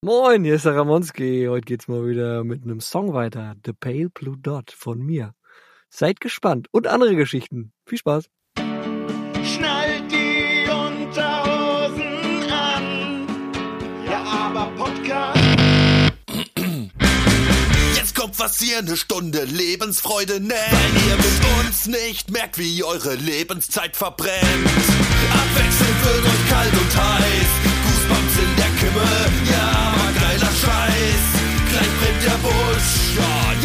Moin, hier ist der Ramonski. Heute geht's mal wieder mit einem Song weiter. The Pale Blue Dot von mir. Seid gespannt und andere Geschichten. Viel Spaß. Schnallt die Unterhosen an. Ja, aber Podcast. Jetzt kommt was ihr eine Stunde Lebensfreude nennt. Weil ihr mit uns nicht merkt, wie eure Lebenszeit verbrennt. Abwechselnd wird euch kalt und heiß. Goosebumps in der Kimme. Ja, Scheiß. Gleich brennt der Busch. Ja,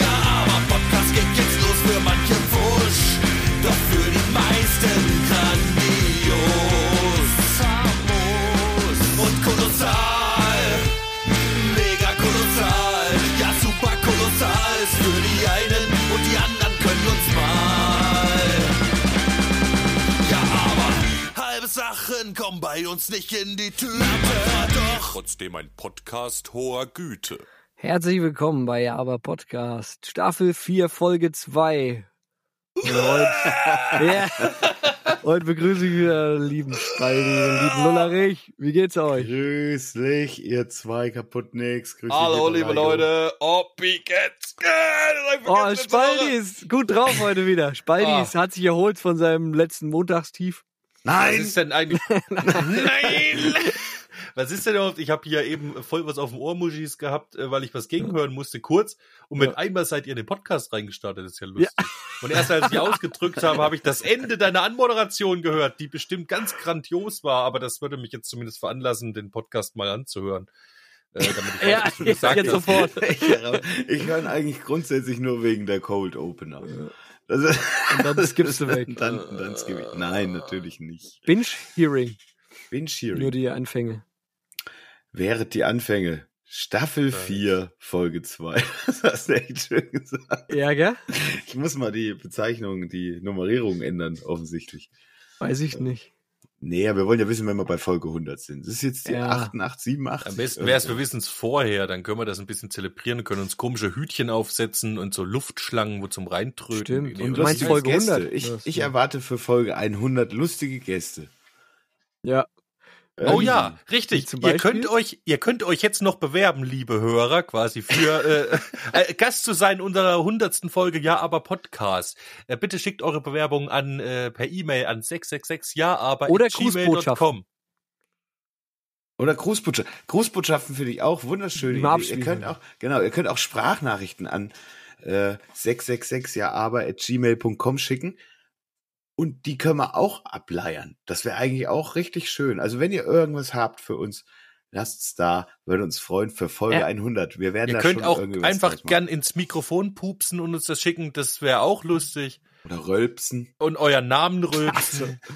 bei uns nicht in die Tüte. Aber doch trotzdem ein Podcast hoher Güte. Herzlich willkommen bei Aber Podcast. Staffel 4, Folge 2. Und heute, ja, heute begrüße ich wieder den lieben Spaldi, den lieben Lullerich. Wie geht's euch? Grüßlich, ihr zwei. Grüß dich, Hallo, liebe. Leute. Ob wie geht's? Oh, Spaldi ist gut drauf heute wieder. Spaldi Ah. hat sich erholt von seinem letzten Montagstief. Was Nein! ist denn eigentlich? Nein! Was ist denn überhaupt? Ich habe hier eben voll was auf dem Ohr, Muschis, gehabt, äh, weil ich was gegenhören musste, kurz. Und mit einmal seid ihr in den Podcast reingestartet. Das ist ja lustig. Und erst als ich ausgedrückt habe, habe ich das Ende deiner Anmoderation gehört, die bestimmt ganz grandios war. Aber das würde mich jetzt zumindest veranlassen, den Podcast mal anzuhören. Äh, damit ich weiß, Ja, was jetzt hast. sofort. Ich, ich höre ihn eigentlich grundsätzlich nur wegen der Cold Opener. Das ist, Und dann skippst du weg. Dann, dann skipp ich. Nein, natürlich nicht. Binge-Hearing, Binge nur die Anfänge. Während die Anfänge. Staffel 4, Folge 2. Das hast du echt schön gesagt. Ja, gell? Ich muss mal die Bezeichnung, die Nummerierung ändern, offensichtlich. Weiß ich nicht. Nee, aber wir wollen ja wissen, wenn wir bei Folge 100 sind. Das ist jetzt die Ja. 88, 87. Am besten wäre es, wir wissen es vorher, dann können wir das ein bisschen zelebrieren und können uns komische Hütchen aufsetzen und so Luftschlangen, wo zum Reintröten. Stimmt. Nee, Und du meinst. Folge Gäste. 100? Ich, ich erwarte für Folge 100 lustige Gäste. Ja. Oh Ähm, ja, richtig. zum Ihr könnt euch, ihr könnt euch jetzt noch bewerben, liebe Hörer, quasi für äh, äh, Gast zu sein unserer hundertsten Folge Ja aber Podcast. Äh, bitte schickt eure Bewerbung an äh, per E-Mail an 666 ja aber Oder at gmail.com. Grußbotschaften. Oder Grußbotschaften. Grußbotschaften finde ich auch Idee. Ihr könnt auch, genau, ihr könnt auch Sprachnachrichten an äh, 666 ja aber at gmail.com schicken. Und die können wir auch ableiern. Das wäre eigentlich auch richtig schön. Also wenn ihr irgendwas habt für uns, lasst's da. Würde uns freuen für Folge Ja. 100. Wir werden Ihr da könnt schon auch einfach gern ins Mikrofon pupsen und uns das schicken, das wäre auch lustig. Oder rölpsen. Und euren Namen rülpsen.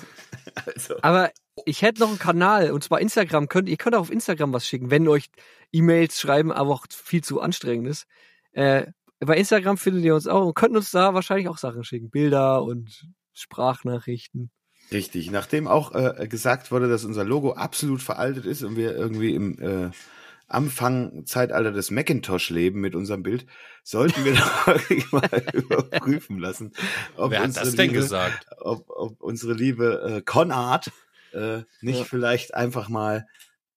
Also, Aber ich hätte noch einen Kanal, und zwar Instagram. Könnt, ihr könnt auch auf Instagram was schicken, wenn euch E-Mails schreiben, aber auch viel zu anstrengend ist. Äh, bei Instagram findet ihr uns auch und könnt uns da wahrscheinlich auch Sachen schicken. Bilder und Sprachnachrichten. Richtig. Nachdem auch äh, gesagt wurde, dass unser Logo absolut veraltet ist und wir irgendwie im äh, Anfang-Zeitalter des Macintosh leben mit unserem Bild, sollten wir mal überprüfen lassen, ob, Wer hat unsere das denn liebe, gesagt? ob, ob unsere liebe äh, Conart äh, nicht Ja. vielleicht einfach mal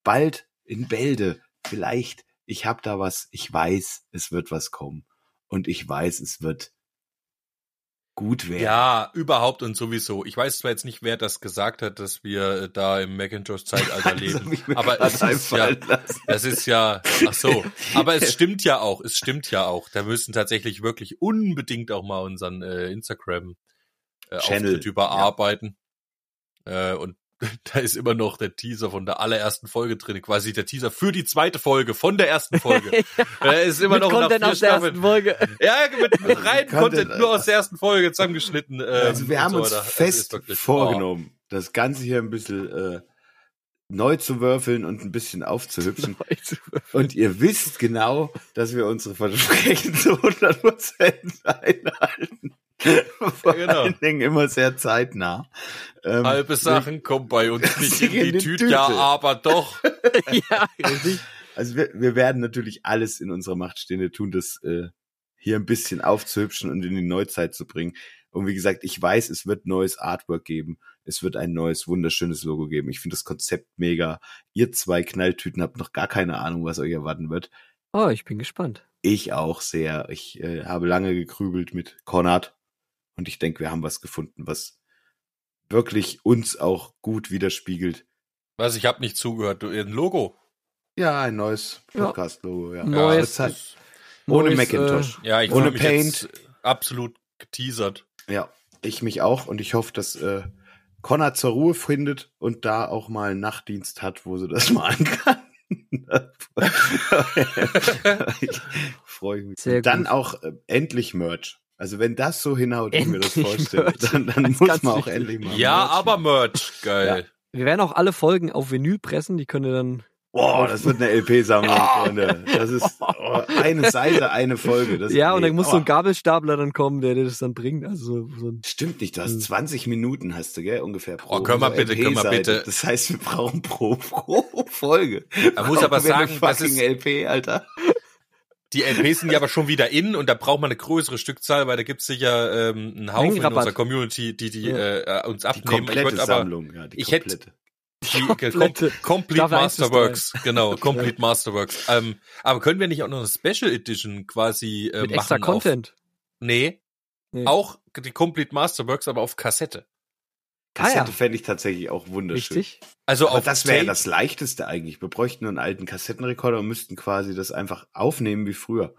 bald in Bälde, vielleicht, ich habe da was, ich weiß, es wird was kommen und ich weiß, es wird gut werden. Ja, überhaupt und sowieso. Ich weiß zwar jetzt nicht, wer das gesagt hat, dass wir äh, da im Macintosh-Zeitalter leben, aber es ist ja, lassen. das ist ja, ach so. Aber es stimmt ja auch, es stimmt ja auch. Da müssen tatsächlich wirklich unbedingt auch mal unseren äh, Instagram äh, Channel, Auftritt überarbeiten. Äh, und da ist immer noch der Teaser von der allerersten Folge drin, quasi der Teaser für die zweite Folge von der ersten Folge. äh, ist immer Mit noch Content aus der ersten. Folge. Ja, mit, mit rein Content, nur aus der ersten Folge zusammengeschnitten. Ähm, Also wir und haben so uns weiter. Es fest ist wirklich- vorgenommen, das Ganze hier ein bisschen äh, neu zu würfeln und ein bisschen aufzuhübschen. Und ihr wisst genau, dass wir unsere Versprechen zu 100% einhalten. Vor genau. allen Dingen immer sehr zeitnah. Ähm, Halbe Sachen kommen bei uns nicht in die Tüte, Tüte. ja, aber doch. ja. Also wir, wir werden natürlich alles in unserer Macht Stehende tun, das äh, hier ein bisschen aufzuhübschen und in die Neuzeit zu bringen. Und wie gesagt, ich weiß, es wird neues Artwork geben. Es wird ein neues, wunderschönes Logo geben. Ich finde das Konzept mega. Ihr zwei Knalltüten habt noch gar keine Ahnung, was euch erwarten wird. Oh, ich bin gespannt. Ich auch sehr. Ich äh, habe lange gegrübelt mit Konrad und ich denke, wir haben was gefunden, was wirklich uns auch gut widerspiegelt. Was, ich habe nicht zugehört. Du, ein Logo. Ja, ein neues. Podcast-Logo. Ja. Neues, Ja, das hat- ohne neues, Macintosh. Ja, ich Ohne Paint. jetzt absolut geteasert. Ja, ich mich auch und ich hoffe, dass äh, Connor zur Ruhe findet und da auch mal einen Nachtdienst hat, wo sie das machen kann. ich freue mich. Sehr dann gut. auch äh, endlich Merch. Also wenn das so hinhaut, wie ich mir das vorstelle, Merch. dann, dann Das muss ganz man auch wichtig. endlich mal Ja, Merch aber. Merch, geil. Wir werden auch alle Folgen auf Vinyl pressen, die könnt ihr dann. Boah, das wird eine LP-Sammlung, Freunde. Das ist oh, eine Seite, eine Folge. Das, ja, und dann muss so ein oh. Gabelstapler dann kommen, der dir das dann bringt. Also so, so ein Stimmt nicht, du hast Hm. 20 Minuten hast du, gell, ungefähr pro Oh, können wir bitte, können wir bitte. Das heißt, wir brauchen pro, pro Folge. Man muss aber sagen, das ist- LP, Alter. Die LPs sind ja aber schon wieder in und da braucht man eine größere Stückzahl, weil da gibt's sicher ähm, einen Haufen in unserer Community, die die Ja. äh, uns Die abnehmen. Ich komplette würd aber Sammlung, ja, die ich hätte- komplette. Die Komplette. Com Complete Masterworks, genau, Complete Masterworks. Ähm, aber können wir nicht auch noch eine Special Edition quasi äh, mit machen? extra Content. Auf, nee, Nee. auch die Complete Masterworks, aber auf Kassette. Kassette Ah, ja. fände ich tatsächlich auch wunderschön. Richtig. Also Aber auf das wäre ja das Leichteste eigentlich. Wir bräuchten nur einen alten Kassettenrekorder und müssten quasi das einfach aufnehmen wie früher.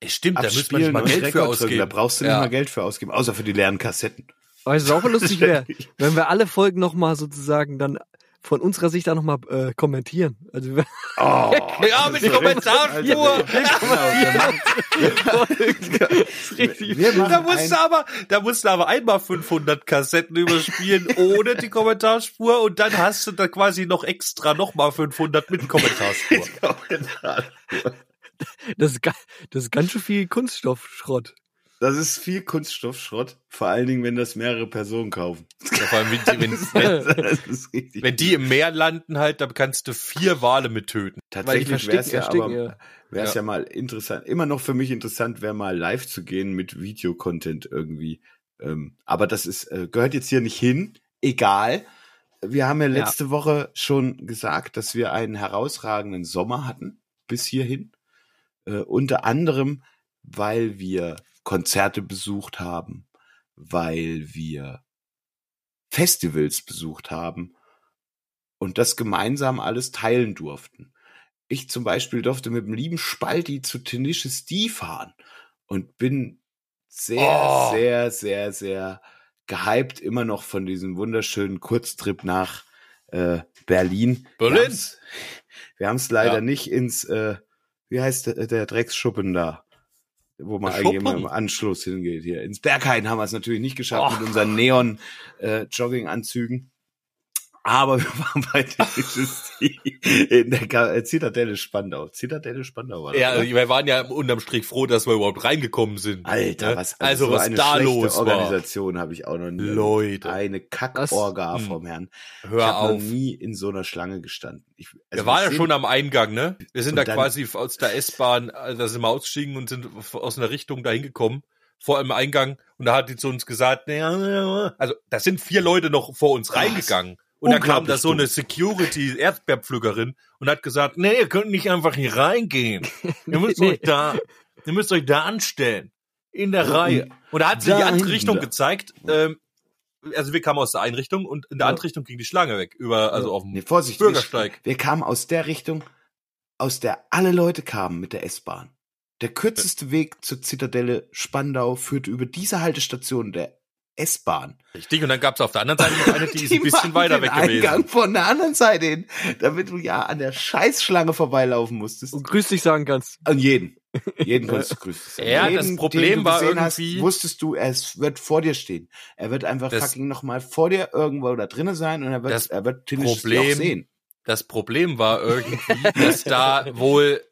Ey, Stimmt, da müsste man Abspielen nicht mal Geld für drücken. Da ausgeben. brauchst du nicht Ja. mal Geld für ausgeben, außer für die leeren Kassetten. Weißt du, was auch lustig wäre, wenn wir alle Folgen nochmal sozusagen dann von unserer Sicht auch nochmal äh, kommentieren. Also Oh, Ja, mit Kommentarspur. machen Da musst du aber, da musst du aber einmal 500 Kassetten überspielen ohne die Kommentarspur und dann hast du da quasi noch extra nochmal 500 mit Kommentarspur. Das ist, das ist ganz schön viel Kunststoffschrott. Das ist viel Kunststoffschrott, vor allen Dingen, wenn das mehrere Personen kaufen. Ja, vor allem, wenn, die- wenn, wenn, ist wenn die im Meer landen halt, dann kannst du vier Wale mit töten. Tatsächlich wäre es ja aber, Ja. ja mal interessant, immer noch für mich interessant, wäre mal live zu gehen mit Videocontent irgendwie. Ähm, aber das ist, äh, gehört jetzt hier nicht hin. Egal. Wir haben ja Ja. letzte Woche schon gesagt, dass wir einen herausragenden Sommer hatten, bis hierhin. Äh, unter anderem, weil wir Konzerte besucht haben, weil wir Festivals besucht haben und das gemeinsam alles teilen durften. Ich zum Beispiel durfte mit dem lieben Spalti zu Tenacious D fahren und bin sehr, Oh. sehr, sehr, sehr gehypt immer noch von diesem wunderschönen Kurztrip nach äh, Berlin. Berlin? Wir haben es leider Ja. nicht ins, äh, wie heißt der, der Drecksschuppen da? Wo man eigentlich immer im Anschluss hingeht hier. Ins Berghain haben wir es natürlich nicht geschafft Oh. mit unseren Neon äh, Jogginganzügen. Aber wir waren bei Tenacious D in der äh, Zitadelle Spandau. Zitadelle Spandau war das. Ja, oder? wir waren ja unterm Strich froh, dass wir überhaupt reingekommen sind. Alter, Ne? was also so was eine da los. Organisation habe ich auch noch nie. Leute. Eine Kackorga hm. vom Herrn. ich Hör habe noch nie in so einer Schlange gestanden. Ich, also wir waren ja schon am Eingang, ne? Wir sind da quasi aus der S-Bahn, äh, da sind wir ausgestiegen und sind aus einer Richtung dahin gekommen, vor dem Eingang. Und da hat die zu uns gesagt, also da sind vier Leute noch vor uns reingegangen. Und da kam da so eine Security-Erdbeerpflückerin und hat gesagt, nee, ihr könnt nicht einfach hier reingehen. Ihr müsst Nee. euch da, ihr müsst euch da anstellen. In der Reihe. und da hat sie da die andere Richtung da. gezeigt. Ähm, also wir kamen aus der einen Richtung und in der Ja. anderen Richtung ging die Schlange weg. Über, also auf dem Nee, Vorsicht, Bürgersteig. Wir, wir kamen aus der Richtung, aus der alle Leute kamen mit der S-Bahn. Der kürzeste Weg zur Zitadelle Spandau führte über diese Haltestation der S-Bahn. Richtig, und dann gab's auf der anderen Seite noch eine, die ist ein bisschen weiter weg Eingang gewesen. von der anderen Seite hin, damit du ja an der Scheißschlange vorbeilaufen musstest. Und grüß dich sagen kannst. An jeden. Jeden konntest du grüßen. Ja, das Problem war Hast, irgendwie- wusstest du, es wird vor dir stehen. Er wird einfach Das- fucking nochmal vor dir irgendwo da drinnen sein und er wird, Das er wird Problem- auch sehen. Das Problem war irgendwie, dass da wohl,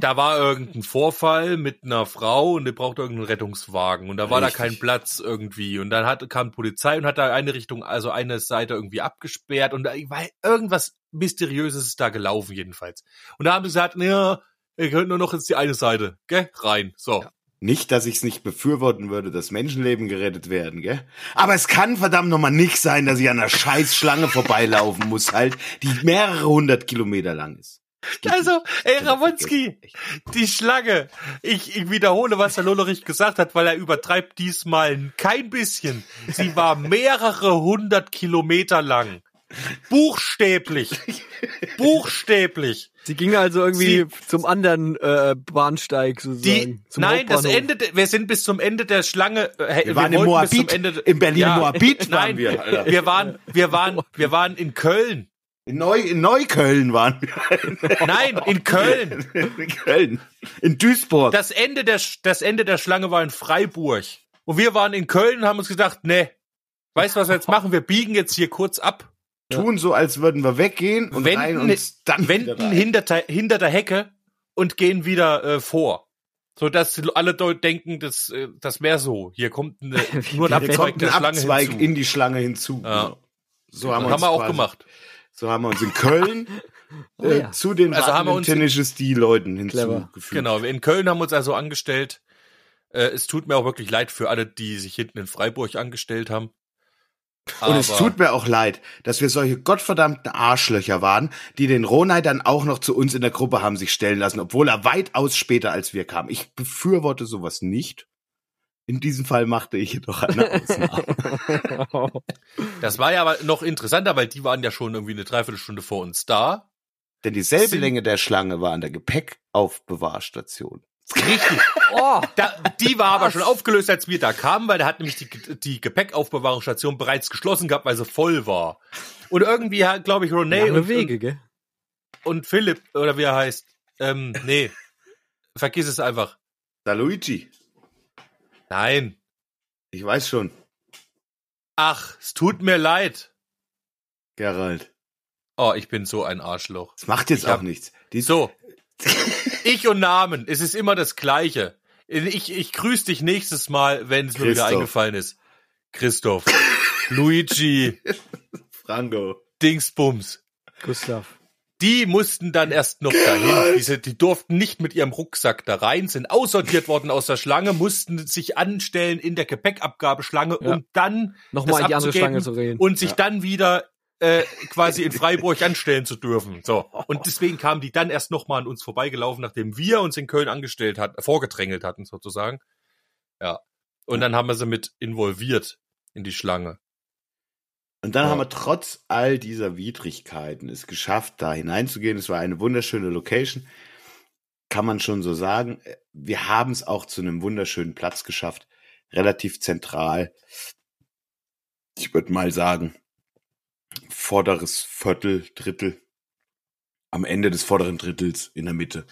da war irgendein Vorfall mit einer Frau und die brauchte irgendeinen Rettungswagen und da war Richtig. da kein Platz irgendwie und dann hat, kam Polizei und hat da eine Richtung, also eine Seite irgendwie abgesperrt und da war irgendwas Mysteriöses ist da gelaufen jedenfalls. Und da haben sie gesagt, ja, ihr könnt nur noch jetzt die eine Seite, gell, rein, so. Nicht, dass ich es nicht befürworten würde, dass Menschenleben gerettet werden, gell? Aber es kann verdammt nochmal nicht sein, dass ich an einer scheiß Schlange vorbeilaufen muss, halt, die mehrere hundert Kilometer lang ist. Also, ey, Ja, Ramonski, die Schlange. Ich, ich wiederhole, was der Lollerich gesagt hat, weil er übertreibt diesmal kein bisschen. Sie war mehrere hundert Kilometer lang. Buchstäblich. Buchstäblich. Sie ging also irgendwie zum anderen äh, Bahnsteig Die, sozusagen. zum nein, das. Ende, de- wir sind bis zum Ende der Schlange. Äh, Wir waren in wollten bis zum Moabit. Ende, In Berlin Moabit waren nein, wir, Alter. wir waren, wir waren, wir waren in Köln. In, Neu in Neukölln waren wir. Nein, in Köln. in Köln. In Duisburg. Das Ende der, das Ende der Schlange war in Freiburg. Und wir waren in Köln und haben uns gedacht, ne, weißt du, was wir jetzt machen? Wir biegen jetzt hier kurz ab, tun so, als würden wir weggehen und rein wenden, uns dann wenden hinter, der- hinter der Hecke und gehen wieder äh, vor. So dass alle dort denken, das, äh, das wäre so. Hier kommt eine, nur ein Abzweig kommt ein Abzweig in die Schlange hinzu. Ja. So haben das wir, haben wir auch gemacht. So haben wir uns in Köln Oh äh, ja. zu den Also haben wir uns die Leuten hinzugefügt. Genau, in Köln haben wir uns also angestellt. Äh, es tut mir auch wirklich leid für alle, die sich hinten in Freiburg angestellt haben. Und es Aber- tut mir auch leid, dass wir solche gottverdammten Arschlöcher waren, die den Ronay dann auch noch zu uns in der Gruppe haben sich stellen lassen, obwohl er weitaus später als wir kam. Ich befürworte sowas nicht. In diesem Fall machte ich jedoch eine Ausnahme. Das war ja aber noch interessanter, weil die waren ja schon irgendwie eine Dreiviertelstunde vor uns da. Denn dieselbe Sind- Länge der Schlange war an der Gepäckaufbewahrstation. Richtig. oh, Da, die war aber schon aufgelöst, als wir da kamen, weil da hat nämlich die, die Gepäckaufbewahrungsstation bereits geschlossen gehabt, weil sie voll war. Und irgendwie hat, glaube ich, Renee lange und, Wege, gell? und, und Philipp, oder wie er heißt, ähm, nee, vergiss es einfach. Da Luigi, Nein. ich weiß schon, Ach, es tut mir leid. Gerald. Oh, ich bin so ein Arschloch. Das macht jetzt Ich hab- auch nichts. Die So. Ich und Namen, es ist immer das Gleiche. Ich, ich grüße dich nächstes Mal, wenn es mir wieder eingefallen ist. Christoph. Luigi. Franco. Dingsbums. Gustav. Die mussten dann erst noch dahin. Diese, die durften nicht mit ihrem Rucksack da rein, sind aussortiert worden aus der Schlange, mussten sich anstellen in der Gepäckabgabeschlange, Ja. um dann Nochmal in die andere Schlange zu reden. und sich dann wieder äh, quasi in Freiburg anstellen zu dürfen. So. Und deswegen kamen die dann erst nochmal an uns vorbeigelaufen, nachdem wir uns in Köln angestellt hatten, vorgedrängelt hatten sozusagen. Ja. Und dann haben wir sie mit involviert in die Schlange. Und dann Ja. haben wir trotz all dieser Widrigkeiten es geschafft, da hineinzugehen. Es war eine wunderschöne Location. Kann man schon so sagen. Wir haben es auch zu einem wunderschönen Platz geschafft. Relativ zentral. Ich würde mal sagen, vorderes Viertel, Drittel. Am Ende des vorderen Drittels in der Mitte.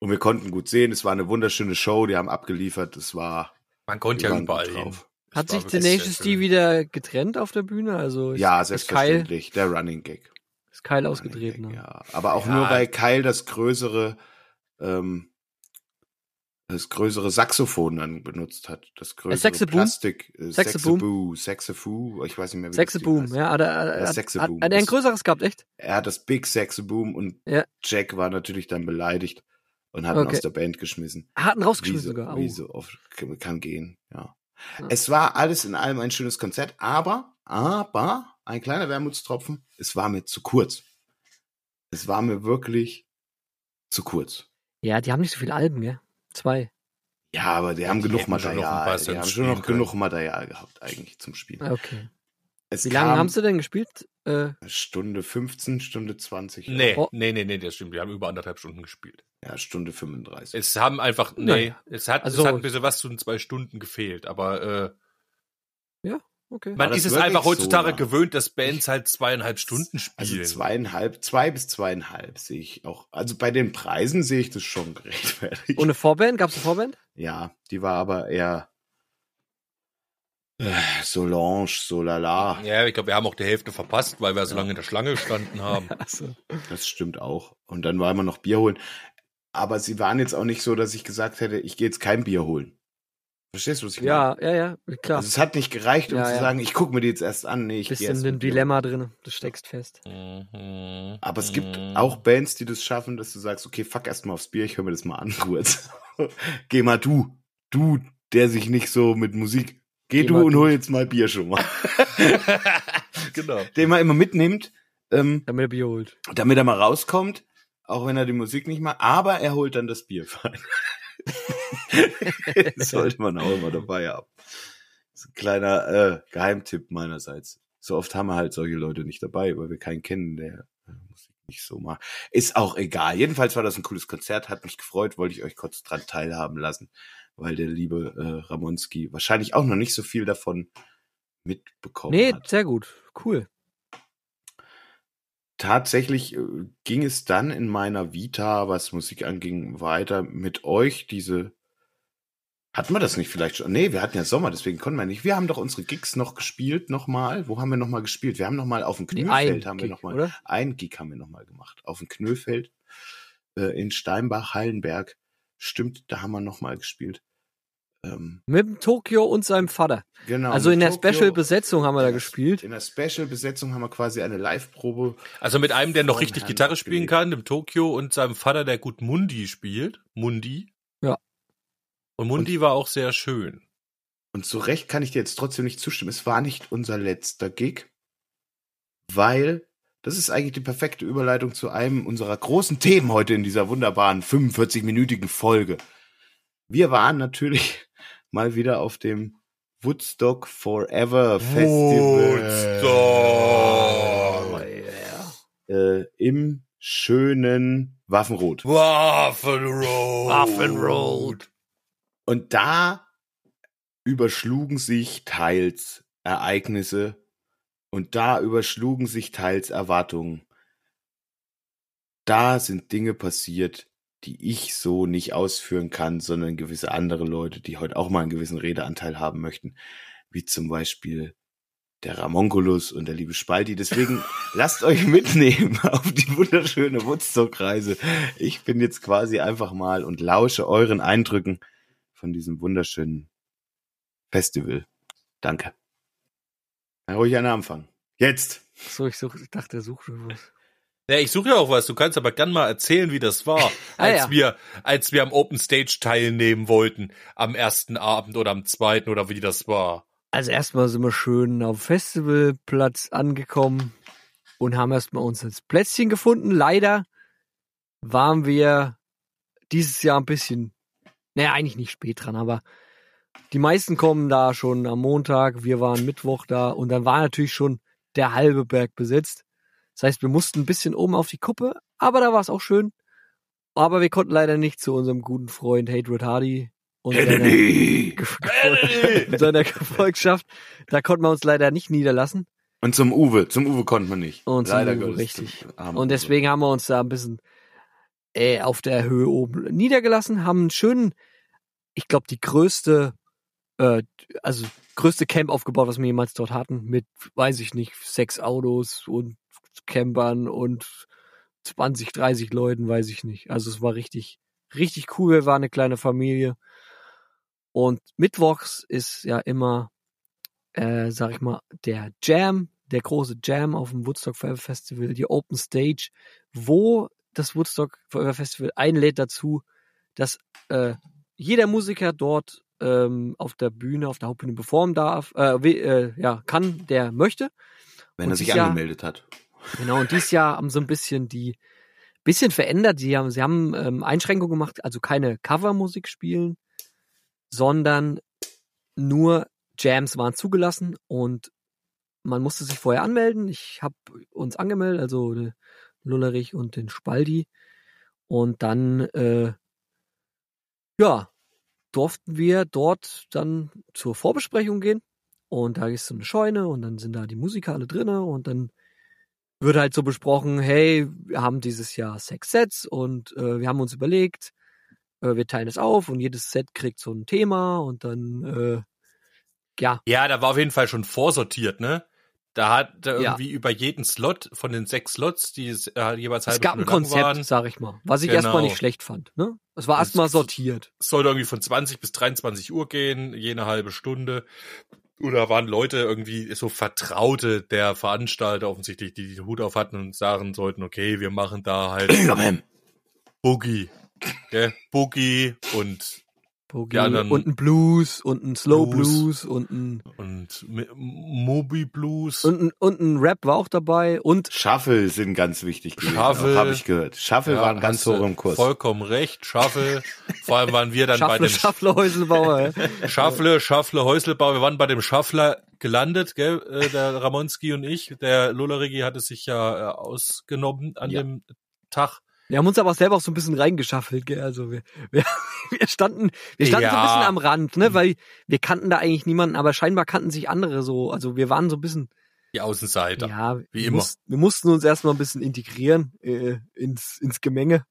Und wir konnten gut sehen, es war eine wunderschöne Show, die haben abgeliefert, es war, Man konnte ja überall drauf. Hat sich Tenacious D wieder getrennt auf der Bühne? Also ist, Ja, ist Kyle, selbstverständlich, der Running Gag. ist Kyle Running ausgetreten. Gag, ne? Ja, aber auch Ja. nur, weil Kyle das größere, ähm, das größere Saxophon dann benutzt hat. Das größere Saxoboom? Plastik. Äh, Saxoboom? Saxoboo, Saxofoo, ich weiß nicht mehr, wie Sexe das heißt. ja. Hat er, hat, hat, Saxoboom. hat er ein größeres gehabt, echt? Er hat das Big Saxoboom und Ja. Jack war natürlich dann beleidigt und hat ihn Okay. aus der Band geschmissen. Er hat ihn Wie rausgeschmissen so, sogar. wie Au. so oft kann gehen, ja. Es war alles in allem ein schönes Konzert, aber, aber, ein kleiner Wermutstropfen, es war mir zu kurz. Es war mir wirklich zu kurz. Ja, die haben nicht so viele Alben, gell? Zwei. Ja, aber die haben die genug Material. paar die haben schon noch genug Material gehabt, eigentlich zum Spielen. Okay. Es Wie lange haben sie denn gespielt? Äh, Stunde 15, Stunde 20. Nee, Oh. nee, nee, nee, das stimmt. Wir haben über anderthalb Stunden gespielt. Ja, Stunde 35. Es haben einfach, nee, es hat, Also- es hat ein bisschen was zu den zwei Stunden gefehlt, aber äh, okay. man ist es einfach so heutzutage lang? gewöhnt, dass Bands halt zweieinhalb Stunden Also spielen. zweieinhalb, zwei bis zweieinhalb sehe ich auch. Also bei den Preisen sehe ich das schon gerechtfertigt. Ohne Vorband? Gab's eine Vorband? Ja, die war aber eher Solange, so lala. ja, ich glaube, wir haben auch die Hälfte verpasst, weil wir so lange in der Schlange gestanden haben. Achso. Das stimmt auch. Und dann war immer noch Bier holen. Aber sie waren jetzt auch nicht so, dass ich gesagt hätte, ich gehe jetzt kein Bier holen. Verstehst du, was ich meine? Ja, ja, ja, klar. Also es hat nicht gereicht, um Ja, zu ja. sagen, ich gucke mir die jetzt erst an. Nee, ich Bisschen erst ein mit Bier Dilemma drin. Du steckst fest. Mhm. Aber es gibt Mhm. auch Bands, die das schaffen, dass du sagst, okay, fuck erst mal aufs Bier, ich höre mir das mal an kurz. Geh mal du. du, der sich nicht so mit Musik, geh, du und hol jetzt mal Bier schon mal. genau. Den man immer mitnimmt, ähm, Damit er Bier holt. damit er mal rauskommt, auch wenn er die Musik nicht mag, aber er holt dann das Bier fein. das sollte man auch immer dabei haben. Das ist ein kleiner äh, Geheimtipp meinerseits. So oft haben wir halt solche Leute nicht dabei, weil wir keinen kennen, der äh, Musik nicht so mag. Ist auch egal. Jedenfalls war das ein cooles Konzert, hat mich gefreut, wollte ich euch kurz dran teilhaben lassen, weil der liebe äh, Ramonski wahrscheinlich auch noch nicht so viel davon mitbekommen Nee, hat. sehr gut. Cool. tatsächlich äh, ging es dann in meiner Vita, was Musik anging, weiter mit euch. Diese hatten wir das nicht vielleicht schon? Nee, wir hatten ja Sommer, deswegen konnten wir nicht. Wir haben doch unsere Gigs noch gespielt, nochmal. Wo haben wir nochmal gespielt? Wir haben nochmal auf dem Nee, Knöfeld, ein haben wir Gig, nochmal. oder? Ein Gig haben wir nochmal gemacht. Auf dem Knöfeld äh, in Steinbach, Hallenberg. Stimmt, da haben wir nochmal gespielt. Ähm, Mit dem Tokio und seinem Vater. genau. also in der. Special-Besetzung haben wir da gespielt. In der Special-Besetzung haben wir quasi eine Live-Probe Also mit einem, der noch richtig Herrn Gitarre spielen abgelegt. kann, dem Tokio und seinem Vater, der gut Mundi spielt. Mundi. Ja. Und Mundi war auch sehr schön. Und zu Recht kann ich dir jetzt trotzdem nicht zustimmen. Es war nicht unser letzter Gig, weil das ist eigentlich die perfekte Überleitung zu einem unserer großen Themen heute in dieser wunderbaren 45-minütigen Folge. Wir waren natürlich mal wieder auf dem Woodstock Forever Festival Woodstock. äh, im schönen Waffenrot. Waffenroad. Waffenroad. Und da überschlugen sich teils Ereignisse und da überschlugen sich teils Erwartungen. Da sind Dinge passiert, die ich so nicht ausführen kann, sondern gewisse andere Leute, die heute auch mal einen gewissen Redeanteil haben möchten, wie zum Beispiel der Ramonculus und der liebe Spalti. Deswegen lasst euch mitnehmen auf die wunderschöne Woodstock-Reise. Ich bin jetzt quasi einfach mal und lausche euren Eindrücken von diesem wunderschönen Festival. Danke. Na, ruhig einer anfangen. Jetzt! So, ich, such, ich dachte, er sucht schon was. Ja, ich suche ja auch was. Du kannst aber gern mal erzählen, wie das war, Ah, als ja. wir, als wir am Open Stage teilnehmen wollten, am ersten Abend oder am zweiten oder wie das war. Also erstmal sind wir schön auf Festivalplatz angekommen und haben erstmal uns ins Plätzchen gefunden. Leider waren wir dieses Jahr ein bisschen, naja, eigentlich nicht spät dran, aber die meisten kommen da schon am Montag, wir waren Mittwoch da und dann war natürlich schon der halbe Berg besetzt. Das heißt, wir mussten ein bisschen oben auf die Kuppe, aber da war es auch schön. Aber wir konnten leider nicht zu unserem guten Freund Hatred Hardy und seiner, Ge- und seiner Gefolgschaft. Da konnten wir uns leider nicht niederlassen. Und zum Uwe. Zum Uwe konnte man nicht. Und zum Leider Uwe, Gottes, richtig. Und Uwe. deswegen haben wir uns da ein bisschen äh, auf der Höhe oben niedergelassen, haben einen schönen, ich glaube, die größte, äh, also größte Camp aufgebaut, was wir jemals dort hatten, mit, weiß ich nicht, sechs Autos und Campern und 20, 30 Leuten, weiß ich nicht. Also es war richtig, richtig cool. Wir waren eine kleine Familie. Und mittwochs ist ja immer, äh, sag ich mal, der Jam, der große Jam auf dem Woodstock Forever Festival, die Open Stage, wo das Woodstock Forever Festival einlädt dazu, dass äh, jeder Musiker dort ähm, auf der Bühne, auf der Hauptbühne performen darf, äh, äh, ja, kann, der möchte. Wenn und er sich dieses Jahr- angemeldet hat. Genau, und dieses Jahr haben so ein bisschen die, bisschen verändert. Sie haben, sie haben ähm, Einschränkungen gemacht, also keine Covermusik spielen, sondern nur Jams waren zugelassen und man musste sich vorher anmelden. Ich habe uns angemeldet, also den Lullerich und den Spaldi. Und dann, äh, ja, durften wir dort dann zur Vorbesprechung gehen. Und da ist so eine Scheune und dann sind da die Musiker alle drinne und dann wird halt so besprochen, hey, wir haben dieses Jahr sechs Sets und äh, wir haben uns überlegt, äh, wir teilen es auf und jedes Set kriegt so ein Thema und dann, äh, ja, Ja, da war auf jeden Fall schon vorsortiert, ne? Da hat da Ja. irgendwie über jeden Slot von den sechs Slots, die es, äh, jeweils es halbe gab ein Konzept, waren, sag ich mal, was ich Genau. erstmal nicht schlecht fand. Ne? Es war erstmal sortiert. sollte irgendwie von 20 bis 23 Uhr gehen, je eine halbe Stunde. Oder waren Leute irgendwie so Vertraute der Veranstalter offensichtlich, die den Hut auf hatten und sagen sollten, okay, wir machen da halt Boogie. Gell? Boogie und Boogie anderen- und ein Blues und ein Slow Blues. Blues, und ein Und Moby Blues. und ein, und ein Rap war auch dabei und Shuffle sind ganz wichtig gewesen. Shuffle. Habe ich gehört. Shuffle Ja, waren ganz hoch im Kurs. Vollkommen recht. Schaffel. Vor allem waren wir dann bei Schaffle, dem Schaffle, Häuselbauer. ja. Schaffle, Schaffle, Häuselbau. Wir waren bei dem Schaffler gelandet, gell? äh, der Ramonski und ich. Der Lullerigi hatte sich ja äh, ausgenommen an Ja. dem Tag. Wir haben uns aber auch selber auch so ein bisschen reingeschaffelt, gell? Also wir, wir, wir standen, wir standen so ein Ja. bisschen am Rand, ne? Weil wir kannten da eigentlich niemanden, aber scheinbar kannten sich andere so. Also wir waren so ein bisschen, Die Außenseiter. ja, wie wir, immer. Mussten, wir mussten uns erstmal ein bisschen integrieren äh, ins, ins Gemenge.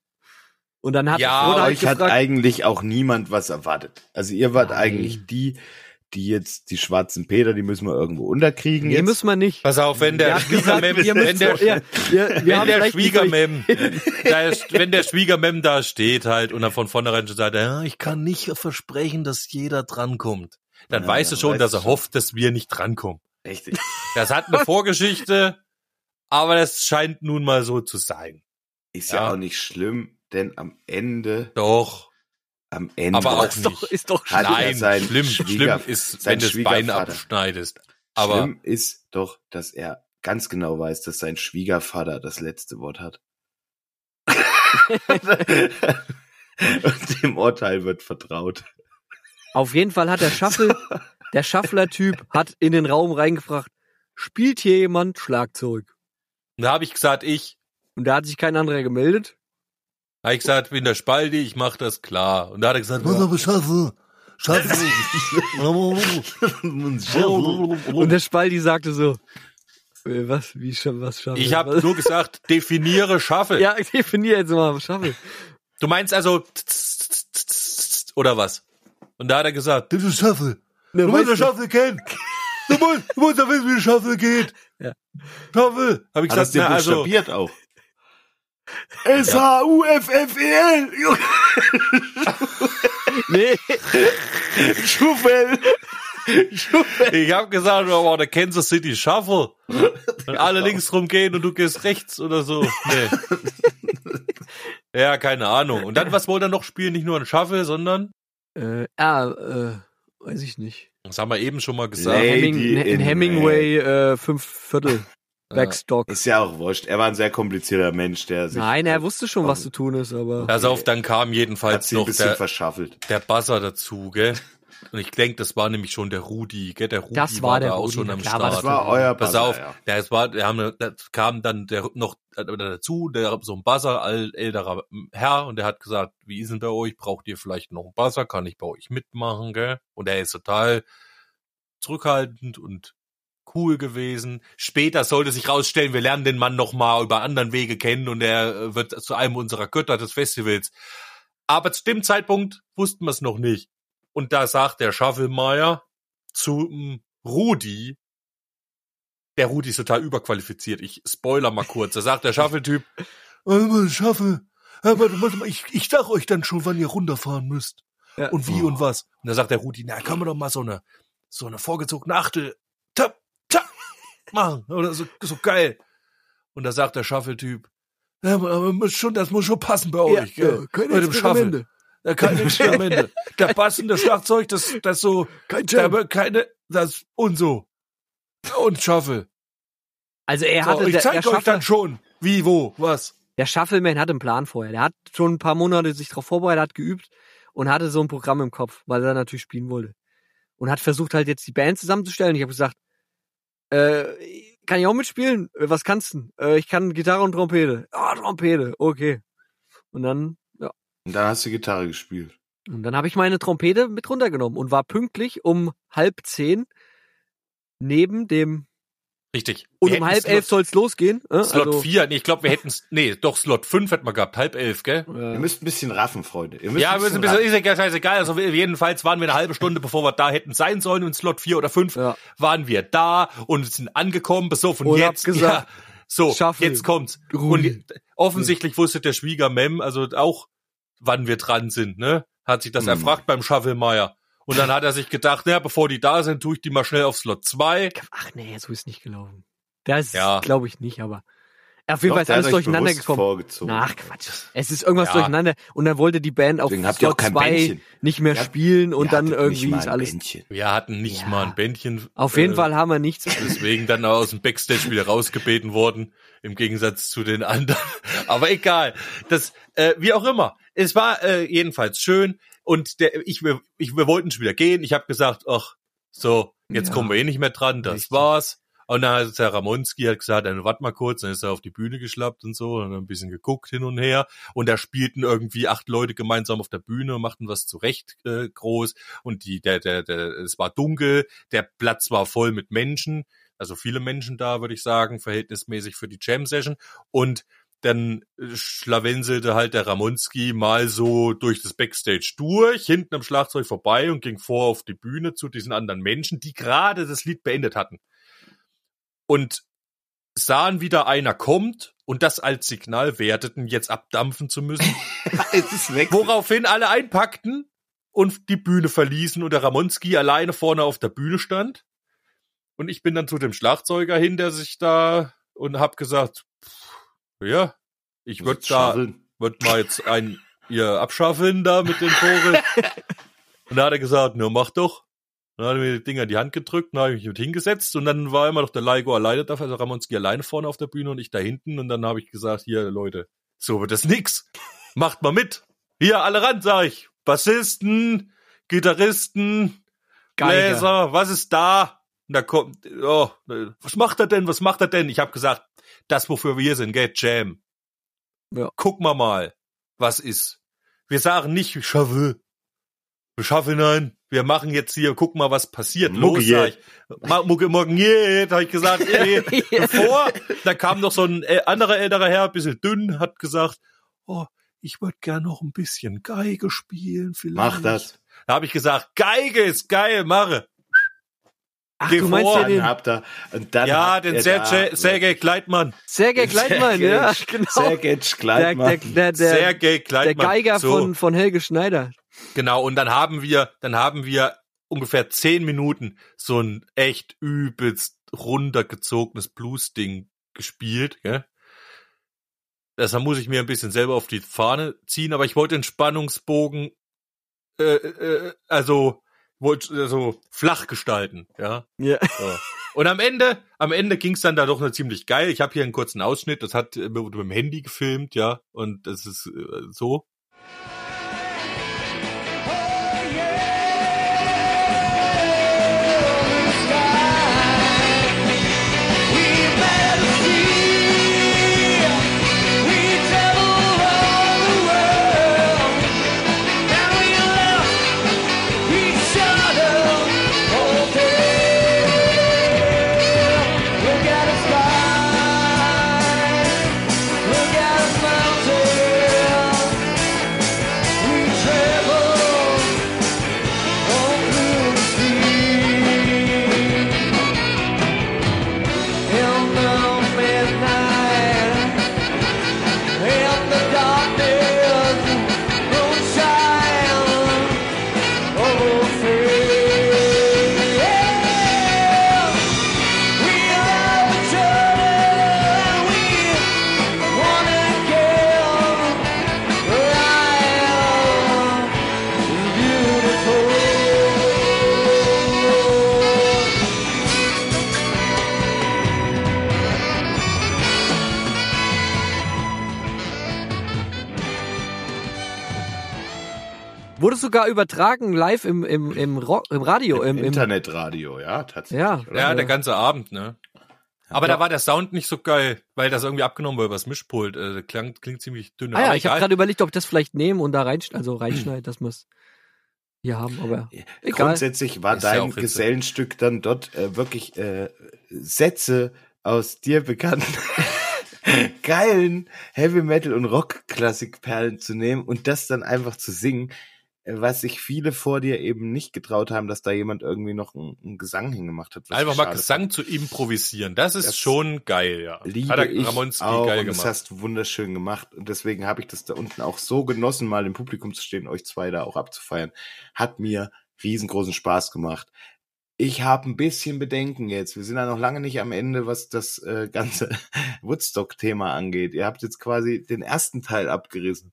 Und dann hat Ja, halt Euch hat eigentlich auch niemand was erwartet. Also ihr wart Nein. eigentlich die, die jetzt die schwarzen Peter, die müssen wir irgendwo unterkriegen. nee, jetzt. müssen wir nicht. Pass auf, wenn der Schwiegermem, wenn der, ja, wenn Schwiegermem, da ist, wenn der Schwiegermem da steht halt und dann von vornherein schon sagt, ja, ich kann nicht versprechen, dass jeder drankommt, dann Ja, weißt du schon, dass er schon. hofft, dass wir nicht drankommen. Richtig. Das hat eine Vorgeschichte, aber das scheint nun mal so zu sein. Ist ja. Ja. auch nicht schlimm, denn am Ende, Doch. Am Ende Aber auch ist doch, ist doch Nein, sein schlimm, Schwieger- schlimm ist, sein wenn du das Bein Schwiegervater. abschneidest. Aber schlimm ist doch, dass er ganz genau weiß, dass sein Schwiegervater das letzte Wort hat. Und dem Urteil wird vertraut. Auf jeden Fall hat der Schaffel, der Schaffler-Typ hat in den Raum reingefragt, spielt hier jemand Schlagzeug? da habe ich gesagt, ich, Und da hat sich kein anderer gemeldet. Habe ich gesagt, bin der Spaldi, ich mach das klar. Und da hat er gesagt, muss aber schaffen. Schaffen. Und der Spaldi sagte so, äh, was, wie, was Schaffel? Ich habe Was? nur gesagt, definiere Schaffe. Ja, ich definiere jetzt mal Schaffel. Du meinst also oder was? Und da hat er gesagt, das ist Schaffe. Ne, Du musst du- Schaffe kennen. Du musst, du musst doch wissen, wie Schaffe geht. Ja. Schaffe. Hab ich das gesagt, na, also, auch? S-H-U-F-F-E-L. Nee, Schuffel. ich habe gesagt, oh, der Kansas City Shuffle. Und alle links rumgehen und du gehst rechts oder so. Nee. Ja, keine Ahnung. Und dann, was wollte er noch spielen? Nicht nur ein Shuffle, sondern, äh, ah, äh, weiß ich nicht. das haben wir eben schon mal gesagt. Lady in in Hemingway, äh, fünf Viertel. Backstock. Ist ja auch wurscht. Er war ein sehr komplizierter Mensch, der sich Nein, er wusste schon, was zu tun ist, aber Pass auf, dann kam hat jedenfalls noch bisschen der, verschaffelt. der Buzzer dazu, gell? Und ich denke, das war nämlich schon der Rudi, gell? Der Rudi Das war der da auch Rudi, schon na am war Start. Das war euer Pass Buzzer, auf, ja. der, es war, der haben, da kam dann der noch äh, dazu, der so ein Buzzer, all, älterer Herr, und der hat gesagt, wie ist denn bei euch? Braucht ihr vielleicht noch einen Buzzer? Kann ich bei euch mitmachen, gell? Und er ist total zurückhaltend und cool gewesen. Später sollte sich rausstellen, wir lernen den Mann noch mal über anderen Wege kennen und er äh, wird zu einem unserer Götter des Festivals. Aber zu dem Zeitpunkt wussten wir es noch nicht. Und da sagt der Schaffelmeier zum Rudi, der Rudi ist total überqualifiziert. Ich spoiler mal kurz. Da sagt der Schaffeltyp, "Äh, Schaffel, aber ich, ich sag euch dann schon, wann ihr runterfahren müsst. Ja. Und wie und was. Und da sagt der Rudi, na, kann man doch mal so eine, so eine vorgezogene Achtel, machen. Oder so, so geil. Und da sagt der Schaffeltyp, ja, muss schon, das muss schon passen bei euch, gell? keine Bei dem Schaffel. Ja, keine Experimente. Der passende Schlagzeug, das, das so, Kein der, keine, das und so. Und Schaffel. Also er So, hatte, ich der, zeig der, euch dann schon, wie, wo, was. der Schaffelman hat einen Plan vorher. Der hat schon ein paar Monate sich darauf vorbereitet, hat geübt und hatte so ein Programm im Kopf, weil er natürlich spielen wollte. Und hat versucht halt jetzt die Band zusammenzustellen. Ich habe gesagt, äh, kann ich auch mitspielen? Äh, Was kannst du? Äh, ich kann Gitarre und Trompete. Ah, Trompete, okay. Und dann, ja. Und dann hast du Gitarre gespielt. Und dann habe ich meine Trompete mit runtergenommen und war pünktlich um halb zehn neben dem Richtig. und Wir um halb elf Slot, soll's losgehen. Äh? Slot also, 4, nee, ich glaube, wir hätten, nee, doch, Slot 5 hätten wir gehabt, halb elf, gell? Ihr äh, müsst ein bisschen raffen, Freunde. Ihr müsst Ja, ein bisschen ein bisschen, ist ja scheißegal. Also jedenfalls waren wir eine halbe Stunde, bevor wir da hätten sein sollen, und Slot 4 oder 5 Ja. waren wir da und sind angekommen, besoffen. Und hab jetzt, gesagt, ja, so, Schaffel, jetzt kommt's. Und offensichtlich wusste der Schwiegermem, also auch, wann wir dran sind, ne? Hat sich das Hm. erfragt beim Schaffelmeier. Und dann hat er sich gedacht, naja, bevor die da sind, tue ich die mal schnell auf Slot 2. Ach nee, so ist nicht gelaufen. Das Ja. glaube ich nicht, aber Auf jeden Doch, Fall ist alles durcheinander gekommen. Vorgezogen. Ach Quatsch. Es ist irgendwas Ja. durcheinander und dann wollte die Band auf Deswegen Slot kein 2 Bändchen. nicht mehr habt- spielen und dann irgendwie ist ein alles. Bändchen. Wir hatten nicht Ja. mal ein Bändchen. Auf jeden äh, Fall haben wir nichts. Deswegen dann auch aus dem Backstage wieder rausgebeten worden, im Gegensatz zu den anderen. Aber egal. Das, äh, wie auch immer. Es war äh, jedenfalls schön und der, ich, wir, ich, wir wollten schon wieder gehen. Ich habe gesagt, ach, so, jetzt Ja. kommen wir eh nicht mehr dran, das Richtig. war's. Und dann hat der Ramonski hat gesagt, dann warte mal kurz, dann ist er auf die Bühne geschlappt und so, und dann ein bisschen geguckt hin und her. Und da spielten irgendwie acht Leute gemeinsam auf der Bühne und machten was zurecht äh, groß. Und die, der, der, der, es war dunkel, der Platz war voll mit Menschen, also viele Menschen da, würde ich sagen, verhältnismäßig für die Jam-Session. Und dann äh, schlawenselte halt der Ramonski mal so durch das Backstage durch, hinten am Schlagzeug vorbei und ging vor auf die Bühne zu diesen anderen Menschen, die gerade das Lied beendet hatten. Und sahen wieder einer kommt und das als Signal werteten, jetzt abdampfen zu müssen. es ist weg. Woraufhin alle einpackten und die Bühne verließen und der Ramonski alleine vorne auf der Bühne stand. Und ich bin dann zu dem Schlagzeuger hin, der sich da und hab gesagt, ja, ich würde da, würd mal jetzt ein ihr abschaffen da mit den Tore. und da hat er gesagt, na mach doch. Dann hat er mir die Dinger in die Hand gedrückt, dann habe ich mich mit hingesetzt und dann war immer noch der Laigo alleine da, also Ramonski alleine vorne auf der Bühne und ich da hinten und dann habe ich gesagt, hier Leute, so wird das nix. Macht mal mit. Hier, alle ran, sag ich. Bassisten, Gitarristen, Geiger. Bläser, was ist da? Und da kommt, oh, was macht er denn, was macht er denn? Ich habe gesagt, das, wofür wir hier sind, gell, Jam. Ja. Guck mal mal, was ist. Wir sagen nicht, ich schaffe, wir schaffen nein, wir machen jetzt hier, guck mal, was passiert. Mucke Los, sag ich. Mucke morgen jetzt, habe ich gesagt, eh, bevor, da kam noch so ein äh, anderer älterer Herr, bisschen dünn, hat gesagt, oh, ich würde gern noch ein bisschen Geige spielen, vielleicht. Mach das. Da habe ich gesagt, Geige ist geil, mache. Ach, du meinst ja den habt ihr, und dann Ja, habt den ihr Sergej, da- Sergej Gleitmann, ja, genau. Sergej Der, Kleitmann. der, der, der, Sergej der Kleitmann. Geiger so, von, von Helge Schneider. Genau, und dann haben wir, dann haben wir ungefähr zehn Minuten so ein echt übelst runtergezogenes Blues-Ding gespielt, gell? Deshalb muss ich mir ein bisschen selber auf die Fahne ziehen, aber ich wollte den Spannungsbogen, äh, äh, also, wollte also flach gestalten, ja. Ja. So. Und am Ende, am Ende ging's dann da doch noch ziemlich geil. Ich habe hier einen kurzen Ausschnitt, das hat äh, mit dem Handy gefilmt, ja, und das ist äh, so. Sogar übertragen live im, im, im, im Radio. Im, Im Internetradio, ja, tatsächlich. Ja. oder? Ja, Ja. der ganze Abend, ne? Aber da war der Sound nicht so geil, weil das irgendwie abgenommen wurde übers Mischpult. Äh, klang, klingt ziemlich dünn. ah ja, ich habe gerade überlegt, ob ich das vielleicht nehmen und da rein, also reinschneiden, dass wir es hier haben, aber egal. Grundsätzlich war Ist ja dein Witze. Gesellenstück dann dort äh, wirklich äh, Sätze aus dir bekannten geilen Heavy Metal und Rock Klassikperlen zu nehmen und das dann einfach zu singen, was sich viele vor dir eben nicht getraut haben, dass da jemand irgendwie noch einen, einen Gesang hingemacht hat. Einfach mal Gesang zu improvisieren. Das ist Das schon geil, ja. liebe Hat ich Ramonski auch geil und das gemacht. hast du wunderschön gemacht und deswegen habe ich das da unten auch so genossen, mal im Publikum zu stehen, euch zwei da auch abzufeiern. Hat mir riesengroßen Spaß gemacht. Ich habe ein bisschen Bedenken jetzt. Wir sind ja noch lange nicht am Ende, was das äh, ganze Woodstock-Thema angeht. Ihr habt jetzt quasi den ersten Teil abgerissen.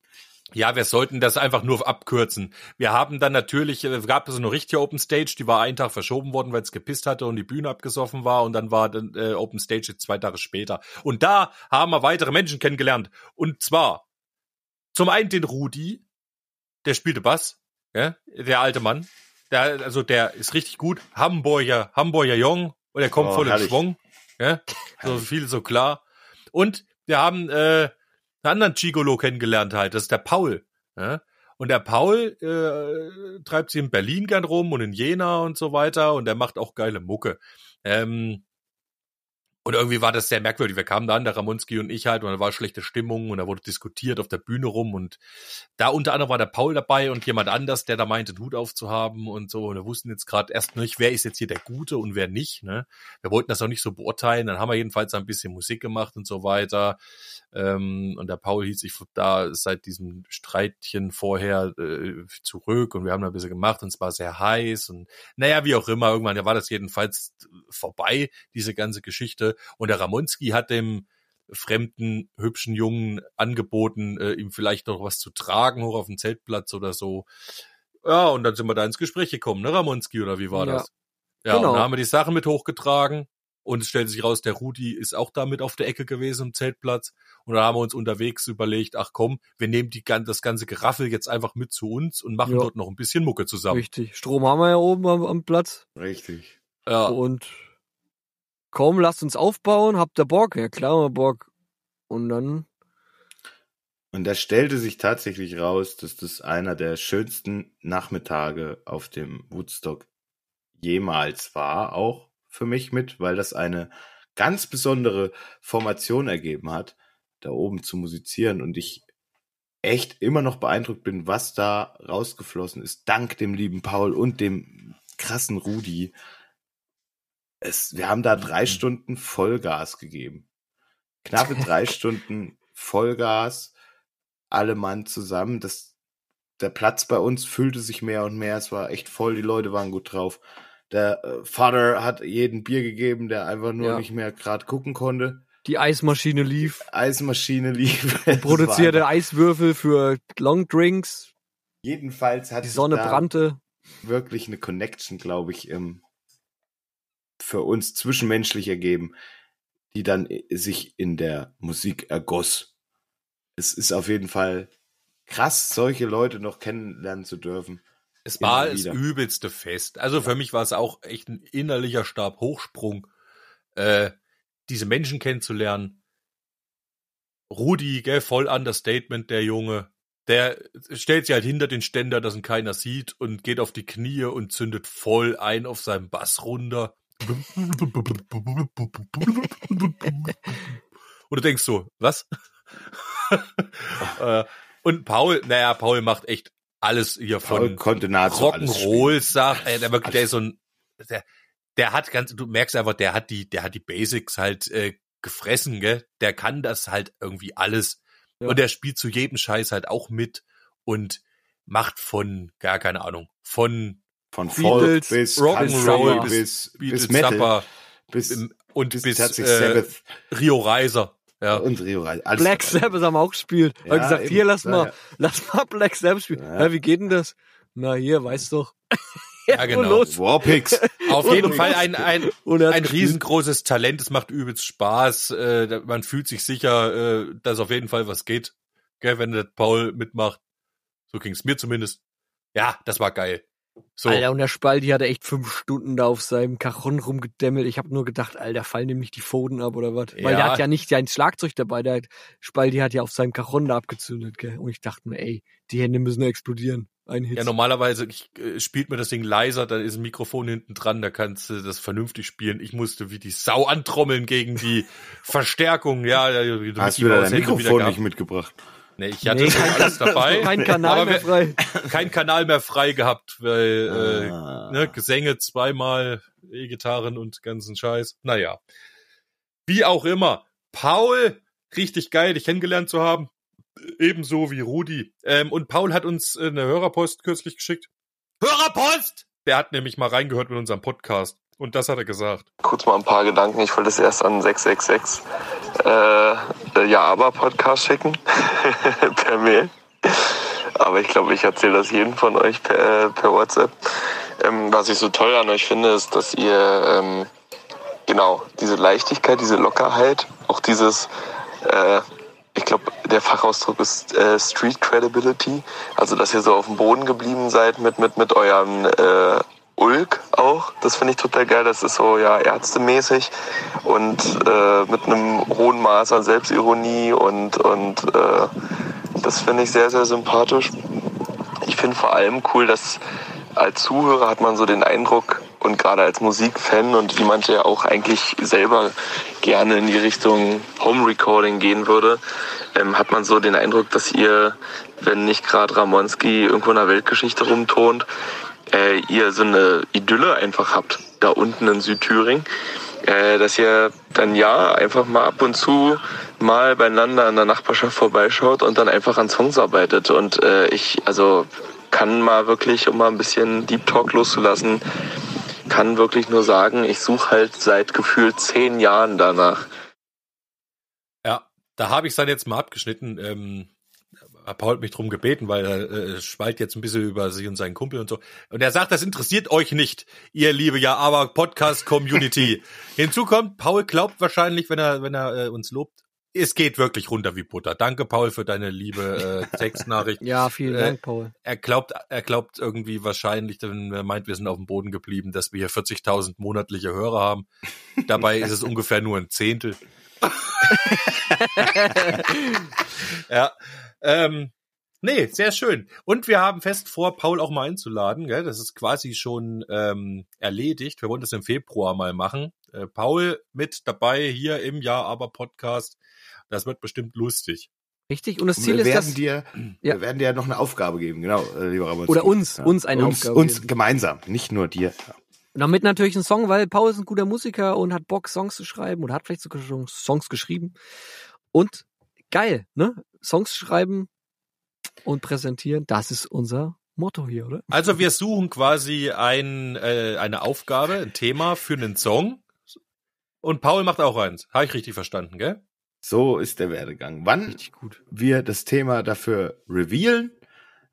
Ja, wir sollten das einfach nur abkürzen. Wir haben dann natürlich, äh, gab es eine richtige Open Stage, die war einen Tag verschoben worden, weil es gepisst hatte und die Bühne abgesoffen war und dann war dann äh, Open Stage jetzt zwei Tage später. Und da haben wir weitere Menschen kennengelernt. Und zwar zum einen den Rudi, der spielte Bass, ja, der alte Mann. Der, also der ist richtig gut. Hamburger, Hamburger Jung und er kommt Oh, voll herrlich. Schwung. Ja, so viel so klar. Und wir haben äh, einen anderen Gigolo kennengelernt halt, das ist der Paul. Ja? Und der Paul äh, treibt sich in Berlin gern rum und in Jena und so weiter und der macht auch geile Mucke. Ähm, und irgendwie war das sehr merkwürdig. Wir kamen da an, der Ramonski und ich halt, und da war schlechte Stimmung und da wurde diskutiert auf der Bühne rum und da unter anderem war der Paul dabei und jemand anders, der da meinte, den Hut aufzuhaben und so. Und wir wussten jetzt gerade erst nicht, wer ist jetzt hier der Gute und wer nicht. Ne? Wir wollten das auch nicht so beurteilen. Dann haben wir jedenfalls ein bisschen Musik gemacht und so weiter. Ähm, und der Paul hielt sich da seit diesem Streitchen vorher äh, zurück und wir haben da ein bisschen gemacht und es war sehr heiß und naja, wie auch immer, irgendwann war das jedenfalls vorbei, diese ganze Geschichte. Und der Ramonski hat dem fremden, hübschen Jungen angeboten, äh, ihm vielleicht noch was zu tragen, hoch auf dem Zeltplatz oder so. Ja, und dann sind wir da ins Gespräch gekommen, ne, Ramonski, oder wie war Ja. das? Ja, Genau. und dann haben wir die Sachen mit hochgetragen und es stellt sich raus, der Rudi ist auch da mit auf der Ecke gewesen im Zeltplatz. Und da haben wir uns unterwegs überlegt, ach komm, wir nehmen die, das ganze Geraffel jetzt einfach mit zu uns und machen Ja. dort noch ein bisschen Mucke zusammen. Richtig. Strom haben wir ja oben am, am Platz. Richtig. Ja. Und komm, lasst uns aufbauen. Habt ihr Bock? Ja, klar, haben Bock. Und dann, Und da stellte sich tatsächlich raus, dass das einer der schönsten Nachmittage auf dem Woodstock jemals war, auch für mich mit, weil das eine ganz besondere Formation ergeben hat, da oben zu musizieren und ich echt immer noch beeindruckt bin, was da rausgeflossen ist, dank dem lieben Paul und dem krassen Rudi. Es, wir haben da drei Stunden Vollgas gegeben. Knappe drei Stunden Vollgas, alle Mann zusammen. Das, der Platz bei uns füllte sich mehr und mehr. Es war echt voll, die Leute waren gut drauf. Der äh, Vater hat jeden Bier gegeben, der einfach nur Ja. nicht mehr gerade gucken konnte. die Eismaschine lief. Eismaschine lief. Es Produzierte Eiswürfel für Longdrinks. Jedenfalls hat Die Sonne brannte. wirklich eine Connection, glaube ich, im, für uns zwischenmenschlich ergeben, die dann i- sich in der Musik ergoss. Es ist auf jeden Fall krass, solche Leute noch kennenlernen zu dürfen. Es war das übelste Fest. Also für mich war es auch echt ein innerlicher Stabhochsprung, äh, diese Menschen kennenzulernen. Rudi, gell, voll Understatement, der Junge. Der stellt sich halt hinter den Ständer, dass ihn keiner sieht und geht auf die Knie und zündet voll ein auf seinem Bass runter. Und du denkst so, was? Äh, und Paul, naja, Paul macht echt alles hier Paul von konnte nahezu alles Rock'n'Roll sagt, ey, der wirklich, der ist so ein, der, der hat ganz, du merkst einfach, der hat die, der hat die Basics halt äh, gefressen, gell? Der kann das halt irgendwie alles. Ja. Und der spielt zu jedem Scheiß halt auch mit und macht von, gar keine Ahnung, von Von Beatles, Folk bis Rock'n'Roll bis, bis, Beatles, bis Metal, Zappa bis, und bis, bis, äh, Sabbath Rio Reiser. Ja. und Rio Reiser. Alles Black. Sabbath haben wir auch gespielt. Ja, Haben gesagt, eben. hier, lass Ja, mal, ja. lass mal Black Sabbath spielen. Ja. Ja. wie geht denn das? Na, hier, weißt doch. Ja, genau. los. Warpix. Auf jeden. Fall ein, ein, ein riesengroßes Talent, es macht übelst Spaß, äh, man fühlt sich sicher, äh, dass auf jeden Fall was geht, gell, wenn der Paul mitmacht. So ging's mir zumindest. Ja, das war geil. So, Alter, und der Spaldi hatte echt fünf Stunden da auf seinem Cajon rumgedämmelt. Ich habe nur gedacht, Alter, fallen ihm nicht die Pfoten ab oder was? Weil Ja. der hat ja nicht sein Schlagzeug dabei. Der hat, Spaldi hat ja auf seinem Cajon da abgezündet, gell? Und ich dachte mir, ey, die Hände müssen explodieren. Ein Hit. ja, normalerweise ich, äh, spielt mir das Ding leiser, da ist ein Mikrofon hinten dran, da kannst du das vernünftig spielen. Ich musste wie die Sau antrommeln gegen die Verstärkung, ja. ja, ja, Hast du wieder Mikrofon nicht mitgebracht? Nee, ich hatte Nee, schon alles dabei. Kein Kanal mehr frei. kein Kanal mehr frei gehabt, weil äh, Ah. ne, Gesänge zweimal, E-Gitarren und ganzen Scheiß. Naja. Wie auch immer. Paul, richtig geil, dich kennengelernt zu haben. Ebenso wie Rudi. Ähm, und Paul hat uns äh, eine Hörerpost kürzlich geschickt. Hörerpost! Der hat nämlich mal reingehört mit unserem Podcast. Und das hat er gesagt. kurz mal ein paar Gedanken. Ich wollte es erst an 666 äh, Ja, aber Podcast schicken per Mail. Aber ich glaube, ich erzähle das jedem von euch per, äh, per WhatsApp. Ähm, was ich so toll an euch finde, ist, dass ihr ähm, genau diese Leichtigkeit, diese Lockerheit, auch dieses, äh, ich glaube, der Fachausdruck ist äh, Street Credibility. Also, dass ihr so auf dem Boden geblieben seid mit, mit, mit euren äh, Ulk auch. Das finde ich total geil. Das ist so ja ärztemäßig und äh, mit einem hohen Maß an Selbstironie und, und äh, das finde ich sehr, sehr sympathisch. Ich finde vor allem cool, dass als Zuhörer hat man so den Eindruck und gerade als Musikfan und jemand, der auch eigentlich selber gerne in die Richtung Home Recording gehen würde, ähm, hat man so den Eindruck, dass ihr, wenn nicht gerade Ramonski irgendwo in der Weltgeschichte rumtont, äh, ihr so eine Idylle einfach habt, da unten in Südthüringen, äh, dass ihr dann ja einfach mal ab und zu mal beieinander in der Nachbarschaft vorbeischaut und dann einfach an Songs arbeitet. Und äh, ich, also kann mal wirklich, um mal ein bisschen Deep Talk loszulassen, kann wirklich nur sagen, ich suche halt seit gefühlt zehn Jahren danach. Ja, da habe ich es dann jetzt mal abgeschnitten. Ähm, Paul mich drum gebeten, weil er äh, schweilt jetzt ein bisschen über sich und seinen Kumpel und so. Und er sagt, das interessiert euch nicht, ihr liebe ja, aber Podcast-Community. Hinzu kommt, Paul glaubt wahrscheinlich, wenn er, wenn er äh, uns lobt, es geht wirklich runter wie Butter. Danke, Paul, für deine liebe äh, Textnachricht. Ja, vielen Äh, Dank, Paul. Er glaubt, er glaubt irgendwie wahrscheinlich, wenn er meint, wir sind auf dem Boden geblieben, dass wir hier 40.000 monatliche Hörer haben. Dabei ist es ungefähr nur ein Zehntel. ja, ähm, nee, sehr schön. Und wir haben fest vor, Paul auch mal einzuladen. Gell? Das ist quasi schon ähm, erledigt. Wir wollen das im Februar mal machen. Äh, Paul mit dabei hier im Jahr aber Podcast. Das wird bestimmt lustig. Richtig? Und das Und Ziel wir ist, werden dass... dir, Ja. wir werden dir noch eine Aufgabe geben, genau, äh, lieber Ramonski. Oder uns, uns eine uns, Aufgabe Uns geben. gemeinsam, nicht nur dir. Damit natürlich ein Song, weil Paul ist ein guter Musiker und hat Bock, Songs zu schreiben oder hat vielleicht sogar schon Songs geschrieben. Und geil, ne? Songs schreiben und präsentieren, das ist unser Motto hier, oder? Also wir suchen quasi ein, äh, eine Aufgabe, ein Thema für einen Song. Und Paul macht auch eins. Habe ich richtig verstanden, gell? So ist der Werdegang. Wann Richtig gut. wir das Thema dafür revealen,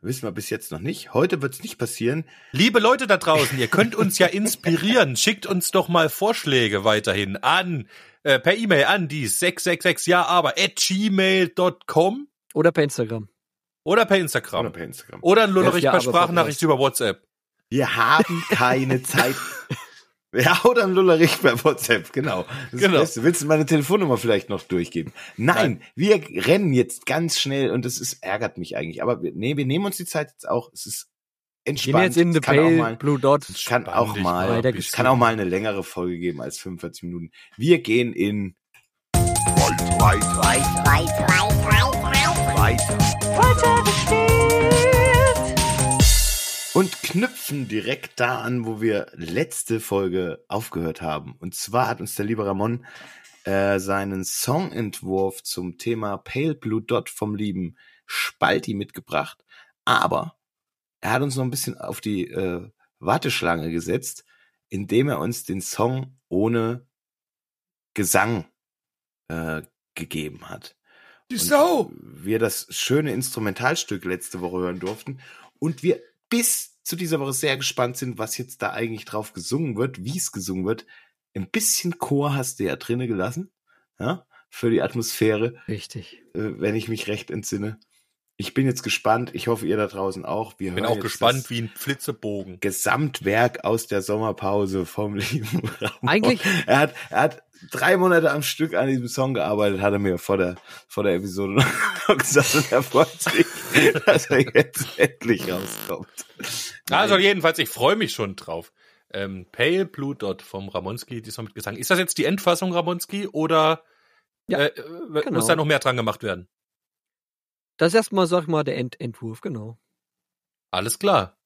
wissen wir bis jetzt noch nicht. Heute wird es nicht passieren. Liebe Leute da draußen, ihr könnt uns ja inspirieren. Schickt uns doch mal Vorschläge weiterhin an, äh, per E-Mail an die 666 ja aber at gmail.com Oder per Instagram. oder per Instagram. Oder per Instagram. Oder ein Lullerich Ja, per Sprachnachricht über WhatsApp. Wir haben keine Zeit. Ja, oder ein Lullerich bei WhatsApp, genau. Das Genau. Ist das Beste. Willst du meine Telefonnummer vielleicht noch durchgeben? Nein, wir rennen jetzt ganz schnell und das ist, ärgert mich eigentlich. Aber wir, nee, wir nehmen uns die Zeit jetzt auch. Es ist Gehen entspannt. wir jetzt in the kann auch Pale mal, Blue Dot. es kann auch mal, kann auch mal eine längere Folge geben als 45 Minuten. Wir gehen in und knüpfen direkt da an, wo wir letzte Folge aufgehört haben. Und zwar hat uns der liebe Ramon äh, seinen Songentwurf zum Thema Pale Blue Dot vom lieben Spalti mitgebracht. Aber er hat uns noch ein bisschen auf die äh, Warteschlange gesetzt, indem er uns den Song ohne Gesang äh, gegeben hat. Die Und wir das schöne Instrumentalstück letzte Woche hören durften und wir bis zu dieser Woche sehr gespannt sind, was jetzt da eigentlich drauf gesungen wird, wie es gesungen wird. Ein bisschen Chor hast du ja drinne gelassen, ja, für die Atmosphäre, Richtig. äh, wenn ich mich recht entsinne. Ich bin jetzt gespannt. Ich hoffe, ihr da draußen auch. Wir Bin hören auch gespannt wie ein Flitzebogen. Gesamtwerk aus der Sommerpause vom lieben Ramon. Eigentlich- Er hat, er hat drei Monate am Stück an diesem Song gearbeitet, hat er mir vor der, vor der Episode noch gesagt und er freut sich, dass er jetzt endlich rauskommt. Also Nein. jedenfalls, ich freue mich schon drauf. Ähm, Pale Blue Dot vom Ramonski, diesmal mit Gesang. Ist das jetzt die Endfassung Ramonski oder Ja, äh, äh, genau. muss da noch mehr dran gemacht werden? Das ist erstmal, sag ich mal, der End Entwurf, genau. Alles klar.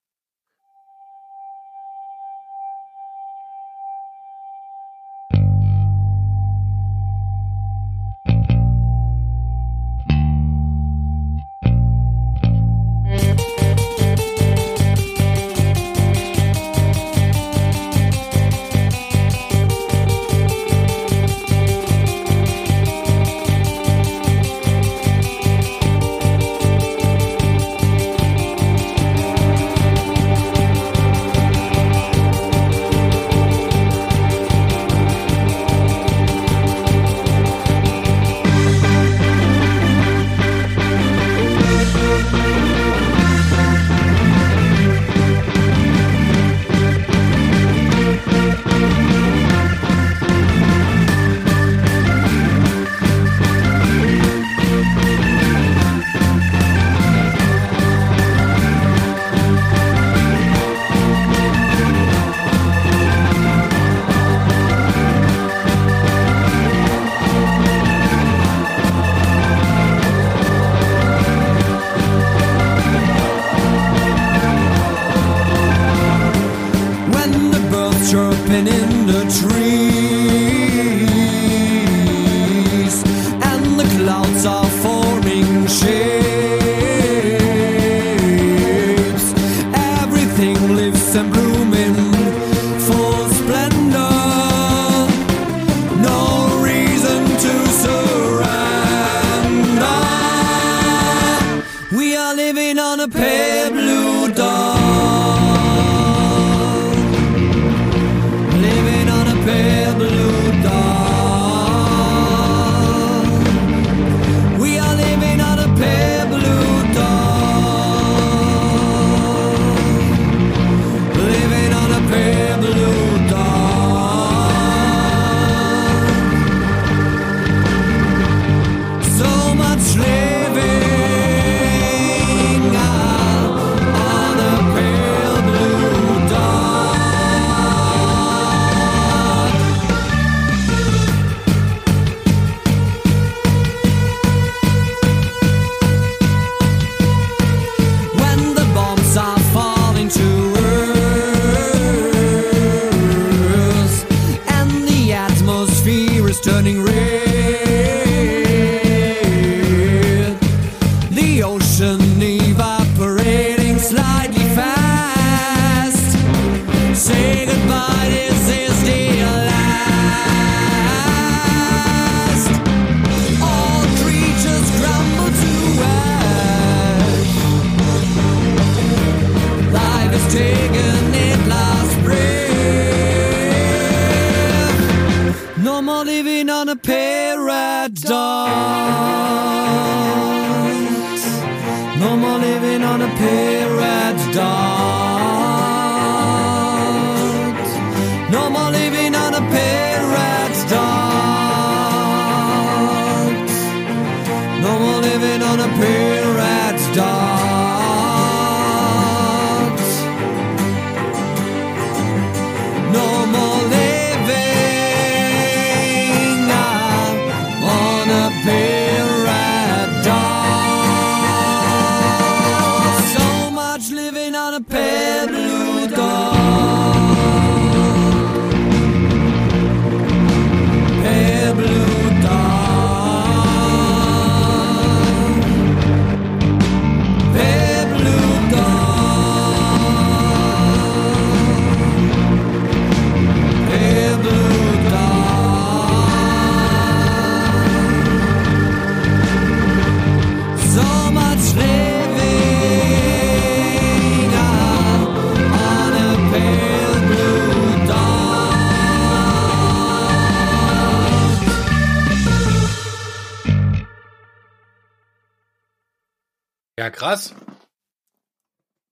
Krass.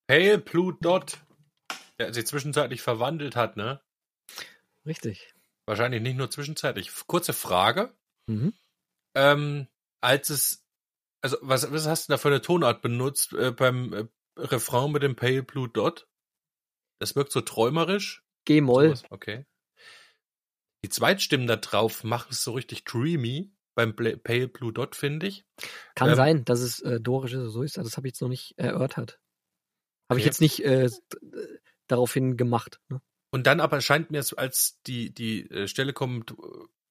Pale Blue Dot, der sich zwischenzeitlich verwandelt hat, ne? Richtig. Wahrscheinlich nicht nur zwischenzeitlich. Kurze Frage. Mhm. Ähm, als es, also was, was hast du da für eine Tonart benutzt äh, beim äh, Refrain mit dem Pale Blue Dot? Das wirkt so träumerisch. G-Moll. Okay. Die Zweitstimmen da drauf machen es so richtig dreamy beim Pale Blue Dot, finde ich. Kann Ähm, sein, dass es äh, dorisch ist oder so ist. aber Das habe ich jetzt noch nicht erörtert. Habe ich Okay. jetzt nicht äh, daraufhin gemacht. Ne? Und dann aber scheint mir als die, die äh, Stelle kommt,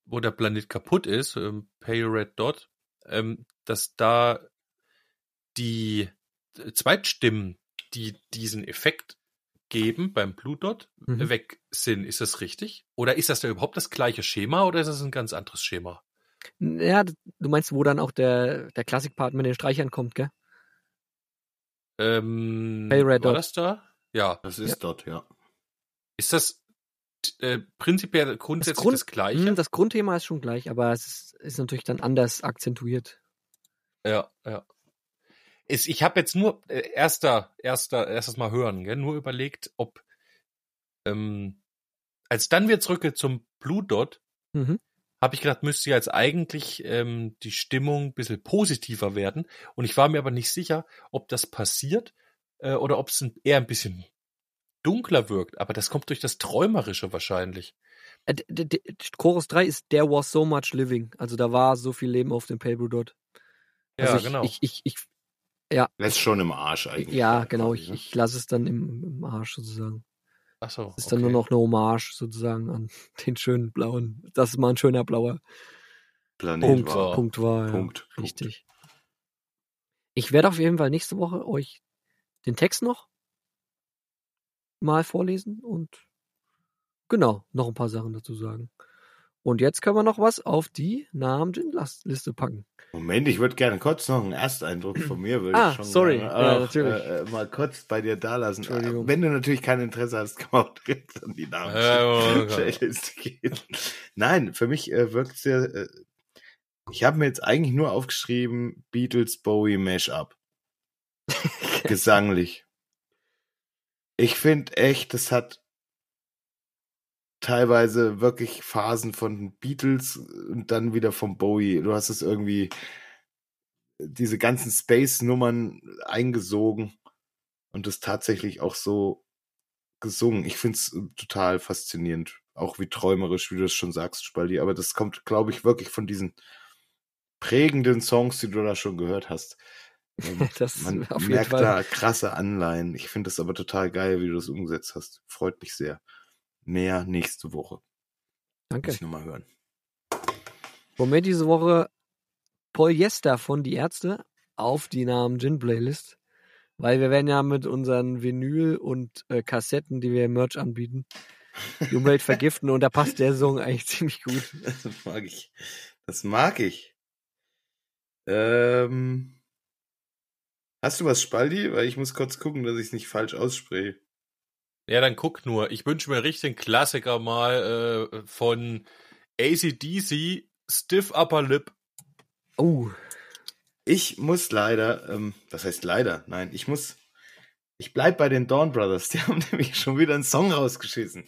wo der Planet kaputt ist, ähm, Pale Red Dot, ähm, dass da die äh, Zweitstimmen, die diesen Effekt geben beim Blue Dot, Mhm. weg sind. Ist das richtig? Oder ist das da überhaupt das gleiche Schema oder ist das ein ganz anderes Schema? Ja, du meinst, wo dann auch der, der Klassikpart mit den Streichern kommt, gell? Ähm, Pale Red war Dot. das da? Ja. Das ist dort, ja. Ist das äh, prinzipiell grundsätzlich das, Grund- gleiche? Hm, das Grundthema ist schon gleich, aber es ist, ist natürlich dann anders akzentuiert. Ja, ja. Ist, ich habe jetzt nur äh, erster, erster, erstes Mal hören, gell, nur überlegt, ob ähm, als dann wir zurück zum Blue Dot, Mhm. Habe ich gedacht, müsste jetzt eigentlich ähm, die Stimmung ein bisschen positiver werden. Und ich war mir aber nicht sicher, ob das passiert äh, oder ob es eher ein bisschen dunkler wirkt. Aber das kommt durch das Träumerische wahrscheinlich. Äh, d- d- d- Chorus 3 ist There was so much living. Also da war so viel Leben auf dem Pale Blue Dot. Ja, Also ich, genau. Ich, ich, ich, Lässt schon im Arsch eigentlich. ja, genau. Ich, ne? ich lasse es dann im, im Arsch sozusagen. Ach so, Das ist dann nur noch eine Hommage sozusagen an den schönen blauen. Das ist mal ein schöner blauer Planet Punkt, war. Punkt war. Ja. Punkt. Richtig. Ich werde auf jeden Fall nächste Woche euch den Text noch mal vorlesen und genau, noch ein paar Sachen dazu sagen. Und jetzt können wir noch was auf die Namen-Liste packen. Moment, ich würde gerne kurz noch einen Ersteindruck von mir. Würde Ah, ich schon sorry. gerne Ja. Äh, äh, mal kurz bei dir da lassen. Wenn du natürlich kein Interesse hast, kann man auch direkt an die Namen Playliste gehen. Nein, für mich äh, wirkt es ja. Äh, ich habe mir jetzt eigentlich nur aufgeschrieben Beatles Bowie Mashup. Gesanglich. Ich finde echt, das hat teilweise wirklich Phasen von Beatles und dann wieder vom Bowie. Du hast es irgendwie diese ganzen Space-Nummern eingesogen und das tatsächlich auch so gesungen. Ich finde es total faszinierend. Auch wie träumerisch, wie du das schon sagst, Spaldi. Aber das kommt, glaube ich, wirklich von diesen prägenden Songs, die du da schon gehört hast. Ähm, Das Man merkt da krasse Anleihen. Ich finde das aber total geil, wie du das umgesetzt hast. Freut mich sehr. Mehr nächste Woche. Danke. Muss ich nochmal hören. Wir diese Woche Polyester von Die Ärzte auf die Namen Gin Playlist? Weil wir werden ja mit unseren Vinyl und äh, Kassetten, die wir im Merch anbieten, die Umwelt vergiften und da passt der Song eigentlich ziemlich gut. Das mag ich. Das mag ich. Ähm, hast du was, Spaldi? Weil ich muss kurz gucken, dass ich es nicht falsch ausspreche. Ja, dann guck nur. Ich wünsche mir richtig einen Klassiker mal äh, von ACDC, Stiff Upper Lip. Oh, Ich muss leider, ähm, das heißt leider, nein, ich muss, ich bleib bei den Dawn Brothers. Die haben nämlich schon wieder einen Song rausgeschissen.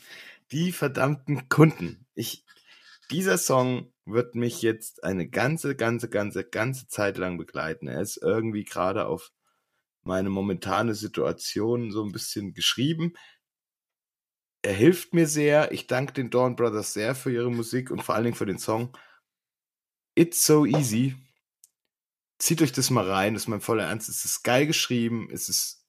Die verdammten Kunden. Ich, dieser Song wird mich jetzt eine ganze, ganze, ganze, ganze Zeit lang begleiten. Er ist irgendwie gerade auf meine momentane Situation so ein bisschen geschrieben. Er hilft mir sehr. Ich danke den Dawn Brothers sehr für ihre Musik und vor allen Dingen für den Song. It's so easy. Zieht euch das mal rein, das ist mein voller Ernst. Es ist geil geschrieben, es ist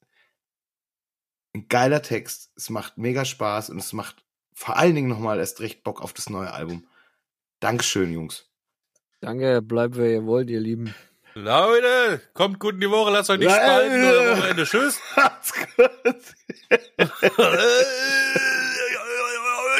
ein geiler Text, es macht mega Spaß und es macht vor allen Dingen nochmal erst recht Bock auf das neue Album. Dankeschön, Jungs. danke, bleibt wer ihr wollt, ihr Lieben. Leute, kommt gut in die Woche, lasst euch nicht Ja, spalten oder Wochenende. Tschüss. Macht's gut.